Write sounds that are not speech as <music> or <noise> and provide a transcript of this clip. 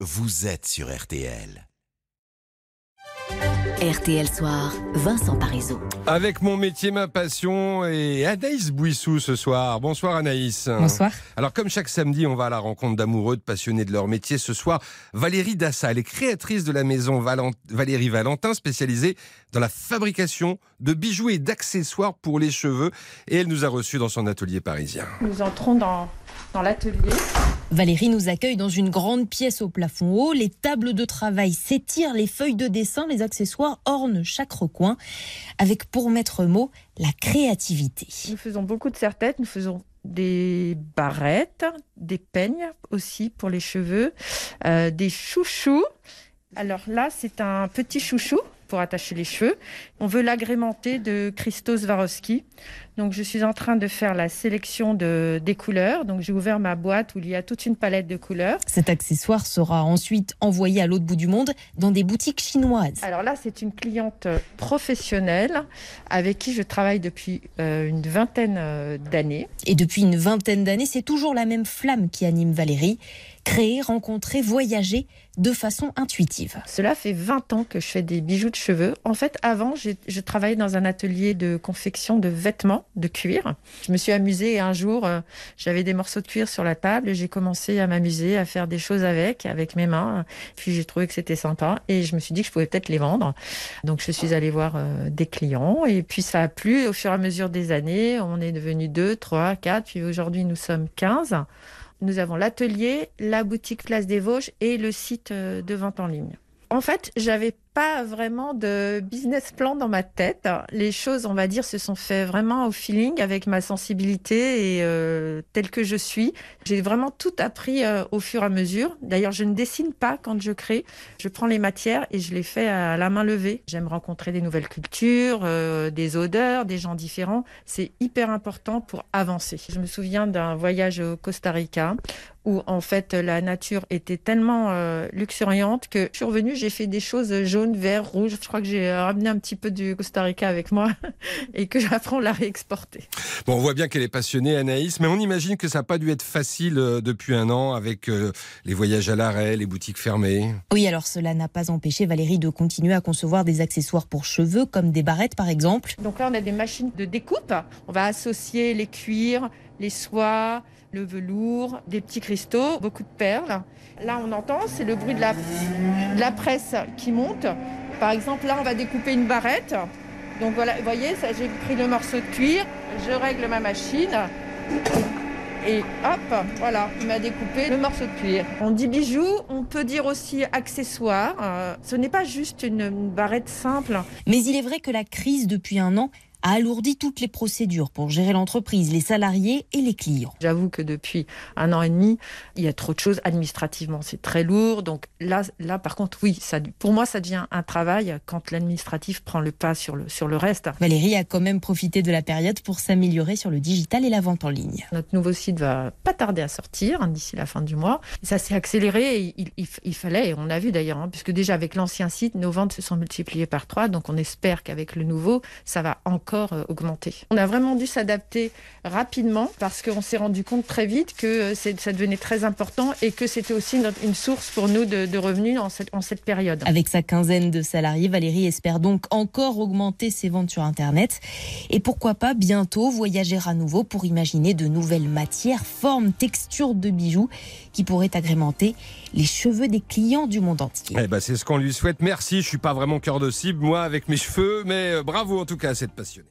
vous êtes sur RTL. RTL Soir, Vincent Parisot. Avec mon métier, ma passion et Anaïs Bouissou ce soir. Bonsoir Anaïs. Bonsoir. Alors comme chaque samedi, on va à la rencontre d'amoureux, de passionnés de leur métier. Ce soir, Valérie Dassa, elle est créatrice de la maison Valérie Valentin, spécialisée dans la fabrication de bijoux et d'accessoires pour les cheveux. Et elle nous a reçus dans son atelier parisien. Nous entrons dans, dans l'atelier. Valérie nous accueille dans une grande pièce au plafond haut. Les tables de travail s'étirent, les feuilles de dessin, les accessoires ornent chaque recoin, avec pour maître mot la créativité. Nous faisons beaucoup de serre-têtes, nous faisons des barrettes, des peignes aussi pour les cheveux, euh, des chouchous. Alors là, c'est un petit chouchou pour attacher les cheveux. On veut l'agrémenter de Christos Swarovski. Donc je suis en train de faire la sélection de, des couleurs. Donc j'ai ouvert ma boîte où il y a toute une palette de couleurs. Cet accessoire sera ensuite envoyé à l'autre bout du monde dans des boutiques chinoises. Alors là, c'est une cliente professionnelle avec qui je travaille depuis euh, une vingtaine euh, d'années. Et depuis une vingtaine d'années, c'est toujours la même flamme qui anime Valérie créer, rencontrer, voyager de façon intuitive. Cela fait 20 ans que je fais des bijoux de cheveux. En fait, avant, je travaillais dans un atelier de confection de vêtements de cuir. Je me suis amusée et un jour, euh, j'avais des morceaux de cuir sur la table et j'ai commencé à m'amuser, à faire des choses avec, avec mes mains. Puis j'ai trouvé que c'était sympa et je me suis dit que je pouvais peut-être les vendre. Donc je suis allée voir euh, des clients et puis ça a plu au fur et à mesure des années. On est devenu 2, 3, 4, puis aujourd'hui nous sommes 15. Nous avons l'atelier, la boutique Place des Vosges et le site euh, de vente en ligne. En fait, j'avais pas vraiment de business plan dans ma tête. Les choses, on va dire, se sont fait vraiment au feeling avec ma sensibilité et euh, telle que je suis. J'ai vraiment tout appris euh, au fur et à mesure. D'ailleurs, je ne dessine pas quand je crée. Je prends les matières et je les fais à la main levée. J'aime rencontrer des nouvelles cultures, euh, des odeurs, des gens différents. C'est hyper important pour avancer. Je me souviens d'un voyage au Costa Rica où en fait la nature était tellement luxuriante que je suis revenue, j'ai fait des choses jaunes vert, rouge. Je crois que j'ai ramené un petit peu du Costa Rica avec moi <laughs> et que j'apprends à la réexporter. Bon, on voit bien qu'elle est passionnée, Anaïs, mais on imagine que ça n'a pas dû être facile euh, depuis un an avec euh, les voyages à l'arrêt, les boutiques fermées. Oui, alors cela n'a pas empêché Valérie de continuer à concevoir des accessoires pour cheveux, comme des barrettes par exemple. Donc là, on a des machines de découpe. On va associer les cuirs, les soies, le velours, des petits cristaux, beaucoup de perles. Là, on entend, c'est le bruit de la, presse qui monte. Par exemple, là, on va découper une barrette. Donc voilà, vous voyez, j'ai pris le morceau de cuir, je règle ma machine. Et hop, voilà, il m'a découpé le morceau de cuir. On dit bijoux, on peut dire aussi accessoire. Euh, ce n'est pas juste une barrette simple. Mais il est vrai que la crise depuis un an a alourdi toutes les procédures pour gérer l'entreprise, les salariés et les clients. J'avoue que depuis un an et demi, il y a trop de choses administrativement, c'est très lourd. Donc là, là par contre, oui, ça, pour moi, ça devient un travail quand l'administratif prend le pas sur le, sur le reste. Valérie a quand même profité de la période pour s'améliorer sur le digital et la vente en ligne. Notre nouveau site va pas tarder à sortir hein, d'ici la fin du mois. Ça s'est accéléré, et il, il, fallait, et on a vu d'ailleurs, hein, puisque déjà avec l'ancien site, nos ventes se sont multipliées par trois, donc on espère qu'avec le nouveau, ça va encore euh, augmenté. On a vraiment dû s'adapter rapidement parce qu'on s'est rendu compte très vite que euh, ça devenait très important et que c'était aussi une source pour nous de, revenus en cette, en cette période. Avec sa quinzaine de salariés, Valérie espère donc encore augmenter ses ventes sur Internet et pourquoi pas bientôt voyager à nouveau pour imaginer de nouvelles matières, formes, textures de bijoux qui pourraient agrémenter les cheveux des clients du monde entier. Eh ben, c'est ce qu'on lui souhaite. Merci. Je suis pas vraiment cœur de cible, moi, avec mes cheveux, mais euh, bravo en tout cas à cette passion.